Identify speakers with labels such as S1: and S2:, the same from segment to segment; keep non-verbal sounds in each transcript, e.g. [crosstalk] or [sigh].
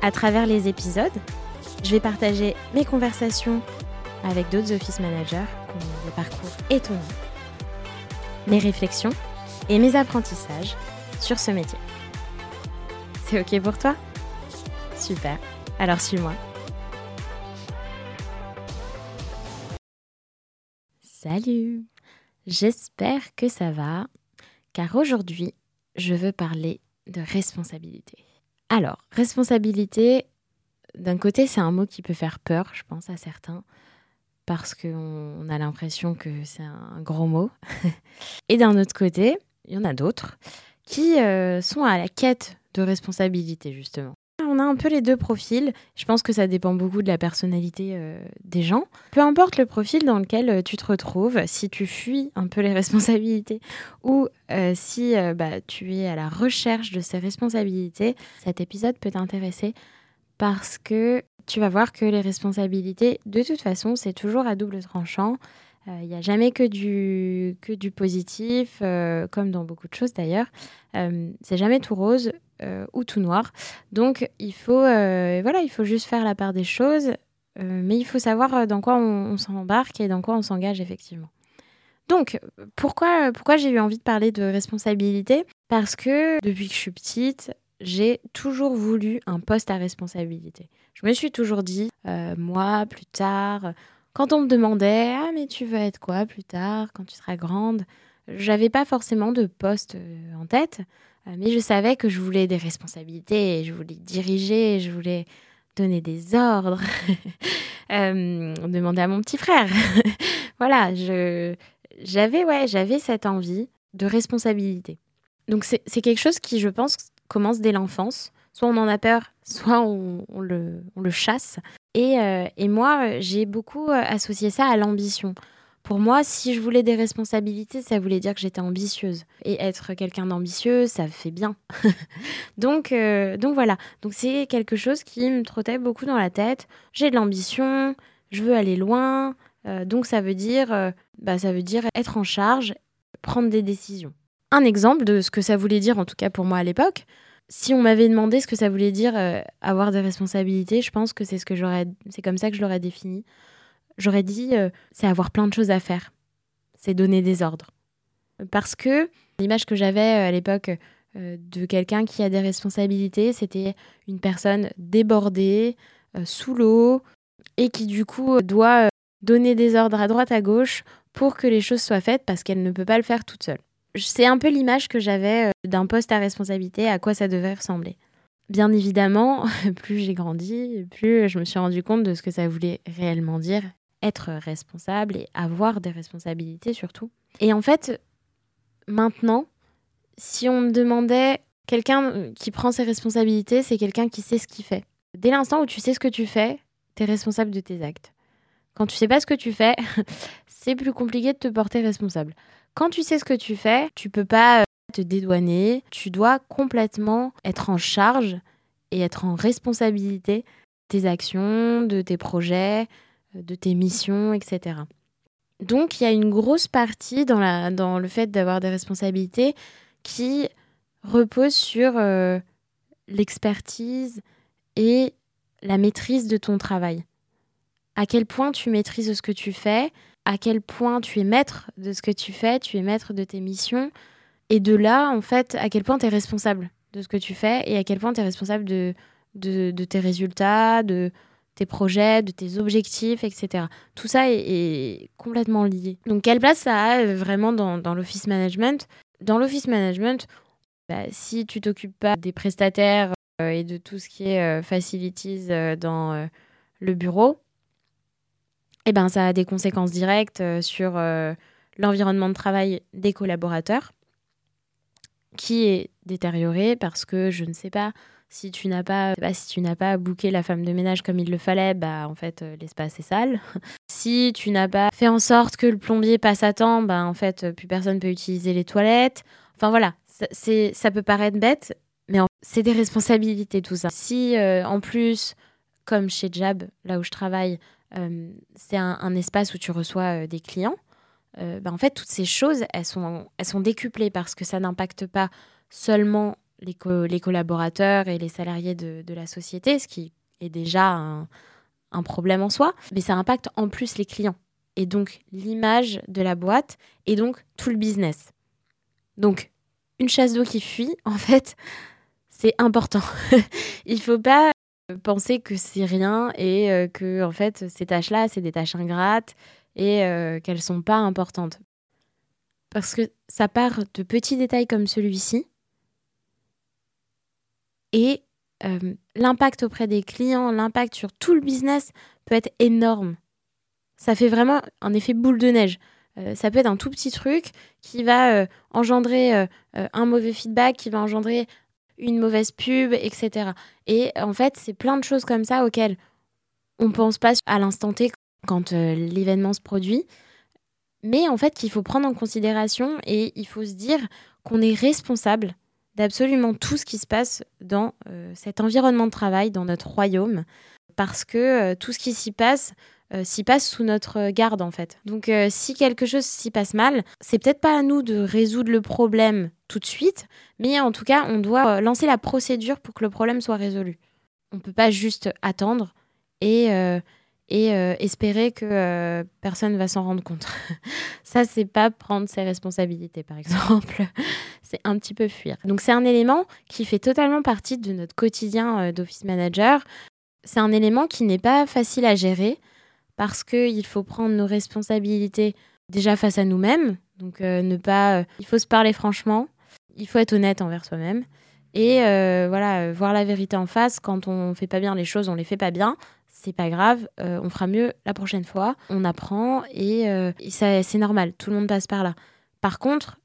S1: À travers les épisodes, je vais partager mes conversations avec d'autres office managers qui des parcours étonnants, mes réflexions et mes apprentissages sur ce métier. C'est OK pour toi? Super, alors suis-moi. Salut J'espère que ça va, car aujourd'hui, je veux parler de responsabilité. Alors, responsabilité, d'un côté, c'est un mot qui peut faire peur, je pense, à certains, parce qu'on a l'impression que c'est un gros mot. [laughs] Et d'un autre côté, il y en a d'autres qui euh, sont à la quête de responsabilité, justement. On a un peu les deux profils. Je pense que ça dépend beaucoup de la personnalité euh, des gens. Peu importe le profil dans lequel euh, tu te retrouves, si tu fuis un peu les [laughs] responsabilités ou si bah, tu es à la recherche de ces responsabilités, cet épisode peut t'intéresser parce que tu vas voir que les responsabilités, de toute façon, c'est toujours à double tranchant. Il n'y a jamais que du, que du positif, comme dans beaucoup de choses d'ailleurs. c'est jamais tout rose. Euh, ou tout noir. Donc il faut, euh, voilà, il faut juste faire la part des choses, euh, mais il faut savoir dans quoi on, s'embarque et dans quoi on s'engage effectivement. Donc pourquoi, pourquoi j'ai eu envie de parler de responsabilité? Parce que depuis que je suis petite, j'ai toujours voulu un poste à responsabilité. Je me suis toujours dit, moi, plus tard, quand on me demandait, ah mais tu veux être quoi plus tard, quand tu seras grande, j'avais pas forcément de poste en tête. Euh, mais je savais que je voulais des responsabilités, je voulais diriger, je voulais donner des ordres, [laughs] euh, demander à mon petit frère. [laughs] voilà, j'avais ouais, j'avais cette envie de responsabilité. Donc c'est quelque chose qui, je pense, commence dès l'enfance. Soit on en a peur, [laughs] soit on, le, chasse. Et, euh, et moi, j'ai beaucoup associé ça à l'ambition. Pour moi, si je voulais des responsabilités, ça voulait dire que j'étais ambitieuse. Et être quelqu'un d'ambitieux, ça fait bien. [laughs] donc, euh, donc voilà. Donc c'est quelque chose qui me trottait beaucoup dans la tête. J'ai de l'ambition, je veux aller loin. Euh, donc ça veut dire, euh, bah, ça veut dire être en charge, prendre des décisions. Un exemple de ce que ça voulait dire, en tout cas pour moi à l'époque, si on m'avait demandé ce que ça voulait dire avoir des responsabilités, je pense que c'est ce que j'aurais, c'est comme ça que je l'aurais défini j'aurais dit, euh, c'est avoir plein de choses à faire. C'est donner des ordres. Parce que l'image que j'avais euh, à l'époque euh, de quelqu'un qui a des responsabilités, c'était une personne débordée, sous l'eau, et qui du coup doit donner des ordres à droite à gauche pour que les choses soient faites parce qu'elle ne peut pas le faire toute seule. C'est un peu l'image que j'avais d'un poste à responsabilité, à quoi ça devait ressembler. Bien évidemment, [laughs] plus j'ai grandi, plus je me suis rendu compte de ce que ça voulait réellement dire être responsable et avoir des responsabilités surtout. Et en fait, maintenant, si on me demandait quelqu'un euh, qui prend ses responsabilités, c'est quelqu'un qui sait ce qu'il fait. Dès l'instant où tu sais ce que tu fais, tu es responsable de tes actes. Quand tu sais pas ce que tu fais, [laughs] c'est plus compliqué de te porter responsable. Quand tu sais ce que tu fais, tu peux pas euh, te dédouaner, tu dois complètement être en charge et être en responsabilité de tes actions, de tes projets, de tes missions, etc. Donc il y a une grosse partie dans le fait d'avoir des responsabilités qui repose sur euh, l'expertise et la maîtrise de ton travail. À quel point tu maîtrises ce que tu fais, à quel point tu es maître de ce que tu fais, tu es maître de tes missions, et de là, en fait, à quel point tu es responsable de ce que tu fais et à quel point tu es responsable de, de tes résultats, de, tes projets, de tes objectifs, etc. Tout ça est, complètement lié. Donc, quelle place ça a euh, vraiment dans, l'office management? Dans l'office management, bah, si tu t'occupes pas des prestataires euh, et de tout ce qui est euh, facilities dans le bureau, eh ben, ça a des conséquences directes sur l'environnement de travail des collaborateurs qui est détérioré parce que je ne sais pas Si tu n'as pas, bah, si tu n'as pas booké la femme de ménage comme il le fallait, bah en fait euh, l'espace est sale. [laughs] si tu n'as pas fait en sorte que le plombier passe à temps, bah en fait plus personne peut utiliser les toilettes. Enfin voilà, c'est ça peut paraître bête, mais c'est des responsabilités tout ça. Si euh, en plus, comme chez Jab, là où je travaille, euh, c'est un, espace où tu reçois des clients, bah, en fait toutes ces choses elles sont elles sont décuplées parce que ça n'impacte pas seulement les, les, collaborateurs et les salariés de, de, la société, ce qui est déjà un, problème en soi, mais ça impacte en plus les clients et donc l'image de la boîte et donc tout le business. Donc une chasse d'eau qui fuit, [laughs] en fait, c'est important. [laughs] Il faut pas penser que c'est rien et euh, que en fait ces tâches-là, c'est des tâches ingrates et euh, qu'elles sont pas importantes. Parce que ça part de petits détails comme celui-ci et euh, l'impact auprès des clients, l'impact sur tout le business peut être énorme. Ça fait vraiment un effet boule de neige. Euh, ça peut être un tout petit truc qui va euh, engendrer un mauvais feedback, qui va engendrer une mauvaise pub, etc. Et en fait, c'est plein de choses comme ça auxquelles on ne pense pas à l'instant T quand l'événement se produit, mais en fait qu'il faut prendre en considération et il faut se dire qu'on est responsable d'absolument tout ce qui se passe dans euh, cet environnement de travail, dans notre royaume, parce que euh, tout ce qui s'y passe euh, s'y passe sous notre garde en fait. Donc si quelque chose s'y passe mal, c'est peut-être pas à nous de résoudre le problème tout de suite, mais en tout cas, on doit lancer la procédure pour que le problème soit résolu. On peut pas juste attendre et et euh, espérer que euh, personne va s'en rendre compte. [laughs] Ça, c'est pas prendre ses responsabilités, par [laughs] exemple. c'est un petit peu fuir. Donc, c'est un élément qui fait totalement partie de notre quotidien euh, d'office manager. C'est un élément qui n'est pas facile à gérer parce qu'il faut prendre nos responsabilités déjà face à nous-mêmes. Donc, ne pas. il faut se parler franchement. Il faut être honnête envers soi-même. Et voilà, voir la vérité en face. Quand on fait pas bien les choses, on les fait pas bien c'est pas grave, euh, on fera mieux la prochaine fois, on apprend et, euh, c'est normal, tout le monde passe par là. Par contre,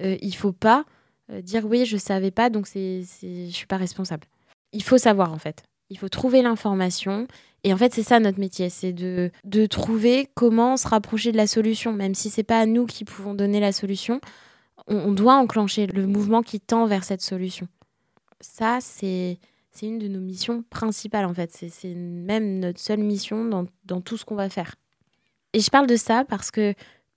S1: euh, il faut pas dire oui, je savais pas, donc c'est, je suis pas responsable. Il faut savoir en fait. Il faut trouver l'information. Et en fait, c'est ça notre métier, c'est de, de trouver comment se rapprocher de la solution, même si c'est pas nous qui pouvons donner la solution. on doit enclencher le mouvement qui tend vers cette solution. Ça, c'est c'est une de nos missions principales en fait. C'est même notre seule mission dans, tout ce qu'on va faire. Et je parle de ça parce que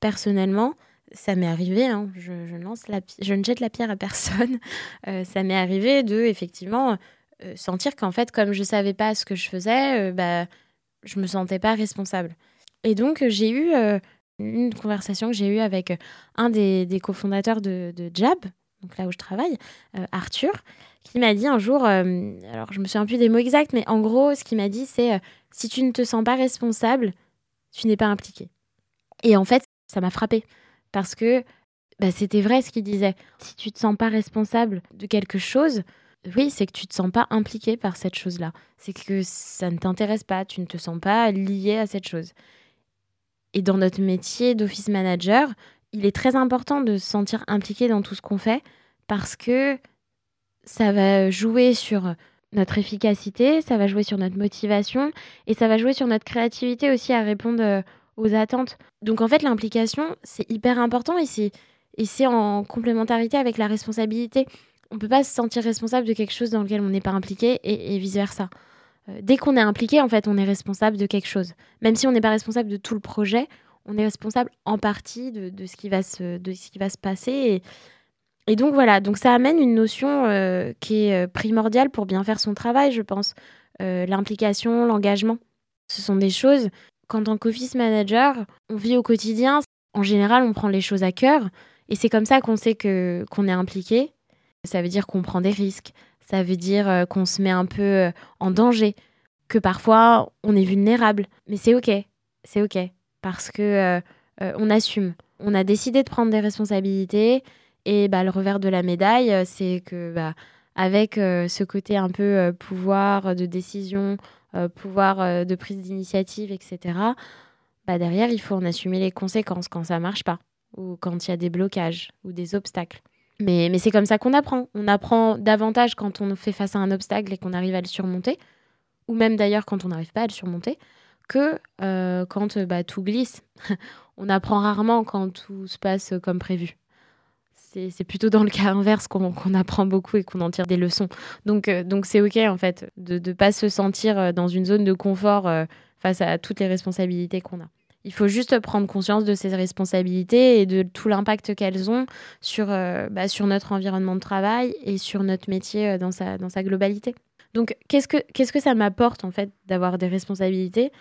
S1: personnellement, ça m'est arrivé, hein, je, lance la, je ne jette la pierre à personne, [laughs] euh, ça m'est arrivé de effectivement euh, sentir qu'en fait, comme je ne savais pas ce que je faisais, euh, bah, je me sentais pas responsable. Et donc, j'ai eu une conversation que j'ai eue avec un des, des cofondateurs de, de, Jab, donc là où je travaille, Arthur, qui m'a dit un jour, euh, alors je me souviens plus des mots exacts, mais en gros, ce qu'il m'a dit, c'est euh, si tu ne te sens pas responsable, tu n'es pas impliqué. Et en fait, ça m'a frappé parce que bah, c'était vrai ce qu'il disait. Si tu te sens pas responsable de quelque chose, oui, c'est que tu te sens pas impliqué par cette chose-là. C'est que ça ne t'intéresse pas, tu ne te sens pas lié à cette chose. Et dans notre métier d'office manager, il est très important de se sentir impliqué dans tout ce qu'on fait parce que ça va jouer sur notre efficacité, ça va jouer sur notre motivation et ça va jouer sur notre créativité aussi à répondre euh, aux attentes. Donc en fait, l'implication, c'est hyper important et c'est en complémentarité avec la responsabilité. On ne peut pas se sentir responsable de quelque chose dans lequel on n'est pas impliqué et, vice-versa. Euh, dès qu'on est impliqué, en fait, on est responsable de quelque chose. Même si on n'est pas responsable de tout le projet, on est responsable en partie de, ce, qui va se, passer. Et donc voilà, donc ça amène une notion euh, qui est euh, primordiale pour bien faire son travail, je pense. Euh, l'implication, l'engagement. Ce sont des choses, qu'en tant qu'office manager, on vit au quotidien. En général, on prend les choses à cœur. Et c'est comme ça qu'on sait que, qu'on est impliqué. Ça veut dire qu'on prend des risques. Ça veut dire qu'on se met un peu en danger. Que parfois, on est vulnérable. Mais c'est OK. C'est OK. Parce que on assume. On a décidé de prendre des responsabilités et bah, le revers de la médaille, euh, c'est que bah, avec euh, ce côté un peu euh, pouvoir de décision, pouvoir de prise d'initiative, etc., bah, derrière, il faut en assumer les conséquences quand ça marche pas, ou quand il y a des blocages ou des obstacles. Mais, mais c'est comme ça qu'on apprend. On apprend davantage quand on fait face à un obstacle et qu'on arrive à le surmonter, ou même d'ailleurs quand on n'arrive pas à le surmonter, que quand bah, tout glisse. [laughs] on apprend rarement quand tout se passe comme prévu. C'est plutôt dans le cas inverse qu'on apprend beaucoup et qu'on en tire des leçons. Donc euh, donc c'est ok en fait de ne pas se sentir euh, dans une zone de confort face à toutes les responsabilités qu'on a. Il faut juste prendre conscience de ces responsabilités et de tout l'impact qu'elles ont sur, bah, sur notre environnement de travail et sur notre métier dans sa, dans sa globalité. Donc, qu'est-ce que, que ça m'apporte, en fait, d'avoir des responsabilités?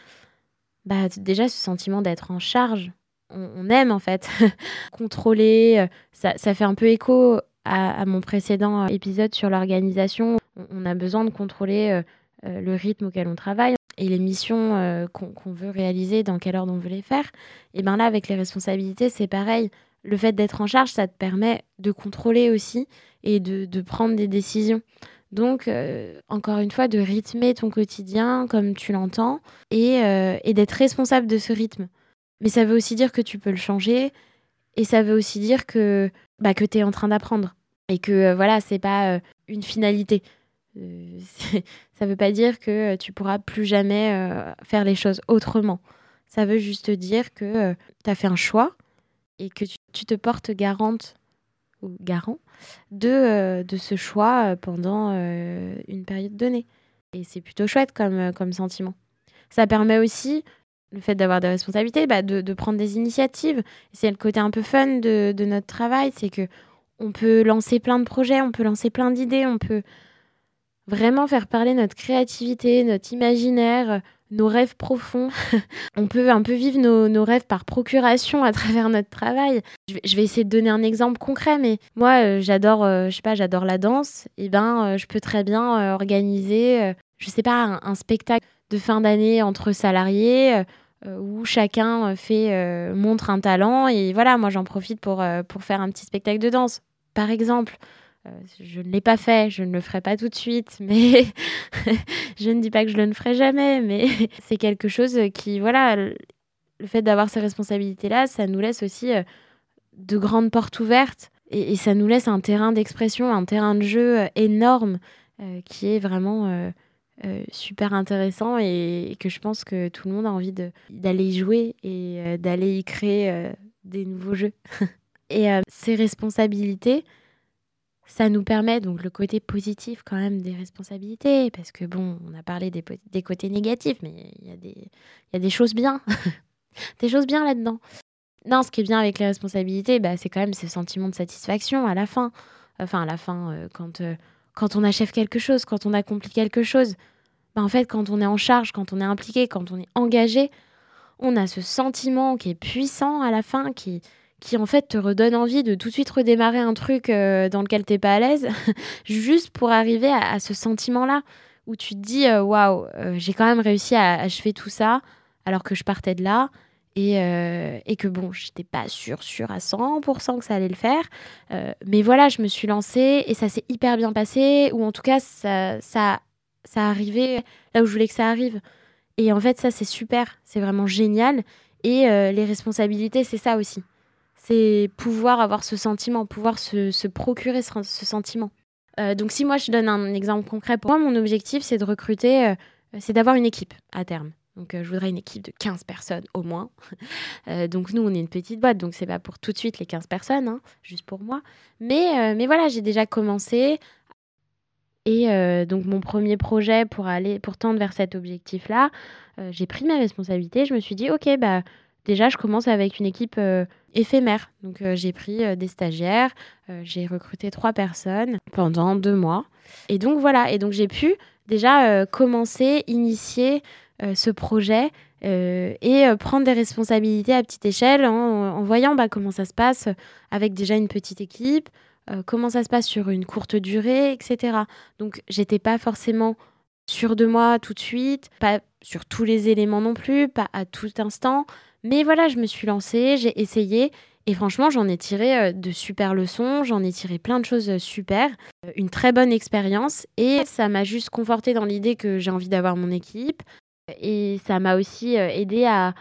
S1: Bah, Déjà, ce sentiment d'être en charge. On, aime, en fait, [laughs] contrôler. Euh, ça, fait un peu écho à, mon précédent épisode sur l'organisation. On, a besoin de contrôler euh, euh, le rythme auquel on travaille et les missions qu'on, veut réaliser, dans quel ordre on veut les faire. Et bien là, avec les responsabilités, c'est pareil. Le fait d'être en charge, ça te permet de contrôler aussi et de, prendre des décisions. Donc, euh, encore une fois, de rythmer ton quotidien comme tu l'entends euh, et, d'être responsable de ce rythme. Mais ça veut aussi dire que tu peux le changer et ça veut aussi dire que, bah, que tu es en train d'apprendre et que euh, voilà, c'est pas une finalité. [laughs] ça veut pas dire que tu pourras plus jamais faire les choses autrement. Ça veut juste dire que tu as fait un choix et que tu te portes garante ou garant de, euh, de ce choix euh, pendant euh, une période donnée. Et c'est plutôt chouette comme, comme sentiment. Ça permet aussi, le fait d'avoir des responsabilités, bah, de, prendre des initiatives. C'est le côté un peu fun de, de notre travail, c'est que on peut lancer plein de projets, on peut lancer plein d'idées, on peut vraiment faire parler notre créativité, notre imaginaire, nos rêves profonds. [laughs] on peut un peu vivre nos, rêves par procuration à travers notre travail. Je vais, essayer de donner un exemple concret, mais moi, euh, j'adore, euh, je sais pas, j'adore la danse. Et eh ben, euh, je peux très bien organiser, je sais pas, un, spectacle de fin d'année entre salariés où chacun fait montre un talent. Et voilà, moi, j'en profite pour, pour faire un petit spectacle de danse, par exemple. Euh, je ne l'ai pas fait, je ne le ferai pas tout de suite, [laughs] mais [laughs] je ne dis pas que je le ferai jamais, mais [laughs] c'est quelque chose qui, voilà, le fait d'avoir ces responsabilités-là, ça nous laisse aussi euh, de grandes portes ouvertes et, ça nous laisse un terrain d'expression, un terrain de jeu euh, énorme qui est vraiment super intéressant et, que je pense que tout le monde a envie d'aller y jouer et d'aller y créer des nouveaux jeux. [laughs] et ces responsabilités, ça nous permet donc le côté positif quand même des responsabilités, parce que bon, on a parlé des, des côtés négatifs, mais il y, y a des choses bien, [laughs] des choses bien là-dedans. Non, ce qui est bien avec les responsabilités, bah, c'est quand même ce sentiment de satisfaction à la fin. Enfin, à la fin, euh, quand, euh, quand on achève quelque chose, quand on accomplit quelque chose. Bah, en fait, quand on est en charge, quand on est impliqué, quand on est engagé, on a ce sentiment qui est puissant à la fin, qui, qui en fait te redonne envie de tout de suite redémarrer un truc euh, dans lequel t'es pas à l'aise, [laughs] juste pour arriver à, ce sentiment-là où tu te dis euh, waouh, euh, j'ai quand même réussi à achever tout ça alors que je partais de là et, et que bon, j'étais pas sûre, sûre à 100% que ça allait le faire. mais voilà, je me suis lancée et ça s'est hyper bien passé, ou en tout cas, ça, ça, ça arrivait là où je voulais que ça arrive. Et en fait, ça, c'est super, c'est vraiment génial. Et les responsabilités, c'est ça aussi c'est pouvoir avoir ce sentiment, pouvoir se, procurer ce, sentiment. Euh, donc si moi je donne un exemple concret, pour moi mon objectif c'est de recruter, euh, c'est d'avoir une équipe à terme. Donc euh, je voudrais une équipe de 15 personnes au moins. [laughs] donc nous on est une petite boîte, donc c'est pas pour tout de suite les 15 personnes, hein, juste pour moi. Mais, mais voilà, j'ai déjà commencé. Et donc mon premier projet pour aller, pour tendre vers cet objectif-là, j'ai pris mes responsabilités. Je me suis dit, ok, bah déjà, je commence avec une équipe euh, éphémère. Donc, euh, j'ai pris euh, des stagiaires, j'ai recruté trois personnes pendant deux mois. Et donc, voilà. Et donc, j'ai pu déjà commencer, initier ce projet et prendre des responsabilités à petite échelle en, voyant bah, comment ça se passe avec déjà une petite équipe, comment ça se passe sur une courte durée, etc. Donc, j'étais pas forcément sûre de moi tout de suite, pas sur tous les éléments non plus, pas à tout instant. Mais voilà, je me suis lancée, j'ai essayé. Et franchement, j'en ai tiré euh, de super leçons, j'en ai tiré plein de choses euh, super, euh, une très bonne expérience. Et ça m'a juste conforté dans l'idée que j'ai envie d'avoir mon équipe. Et ça m'a aussi aidé à,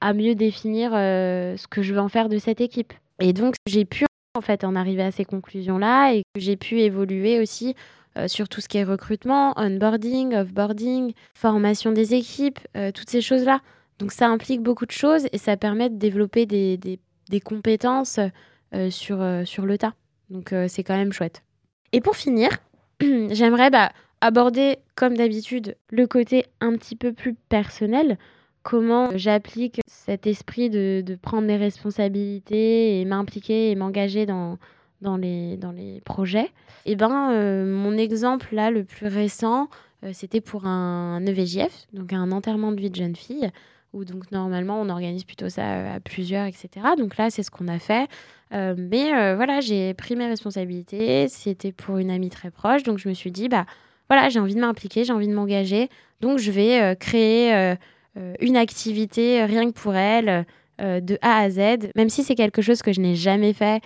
S1: à mieux définir ce que je veux en faire de cette équipe. Et donc, j'ai pu en fait en arriver à ces conclusions-là et que j'ai pu évoluer aussi euh, sur tout ce qui est recrutement, onboarding, offboarding, formation des équipes, euh, toutes ces choses-là. Donc ça implique beaucoup de choses et ça permet de développer des, des, compétences euh, sur, sur le tas. Donc c'est quand même chouette. Et pour finir, [clears throat] j'aimerais bah, aborder, comme d'habitude, le côté un petit peu plus personnel. Comment j'applique cet esprit de, de prendre mes responsabilités et m'impliquer et m'engager dans, dans les, dans les projets? Et eh ben, euh, mon exemple là, le plus récent, euh, c'était pour un EVJF, donc un enterrement de vie de jeune fille, où donc normalement on organise plutôt ça euh, à plusieurs, etc. Donc là, c'est ce qu'on a fait. mais voilà, j'ai pris mes responsabilités. C'était pour une amie très proche, donc je me suis dit, bah voilà, j'ai envie de m'impliquer, j'ai envie de m'engager, donc je vais créer une activité rien que pour elle. de A à Z, même si c'est quelque chose que je n'ai jamais fait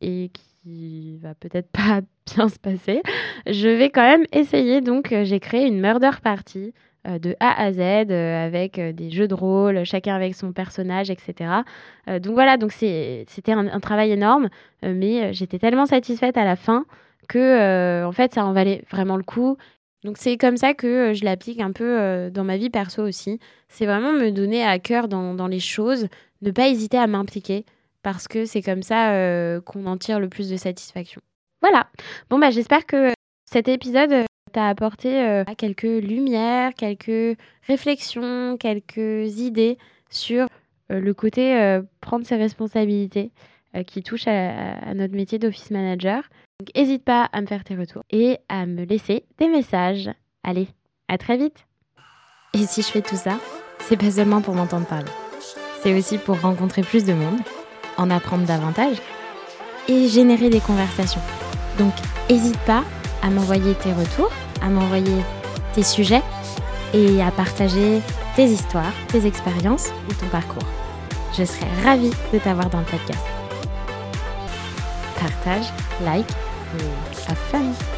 S1: et qui va peut-être [laughs] pas bien se passer, je vais quand même essayer. Donc, euh, j'ai créé une murder party euh, de A à Z euh, avec des jeux de rôle, chacun avec son personnage, etc. donc voilà, donc c'était un, travail énorme, mais j'étais tellement satisfaite à la fin que en fait ça en valait vraiment le coup. Donc c'est comme ça que je l'applique un peu dans ma vie perso aussi. C'est vraiment me donner à cœur dans, dans les choses, ne pas hésiter à m'impliquer parce que c'est comme ça euh, qu'on en tire le plus de satisfaction. Voilà. Bon, bah, j'espère que cet épisode euh, t'a apporté euh, quelques lumières, quelques réflexions, quelques idées sur le côté prendre ses responsabilités qui touche à, notre métier d'office manager. Donc, n'hésite pas à me faire tes retours et à me laisser des messages. Allez, à très vite. Et si je fais tout ça, c'est pas seulement pour m'entendre parler. C'est aussi pour rencontrer plus de monde en apprendre davantage et générer des conversations. Donc, n'hésite pas à m'envoyer tes retours, à m'envoyer tes sujets et à partager tes histoires, tes expériences ou ton parcours. Je serai ravie de t'avoir dans le podcast. Partage, like et have fun!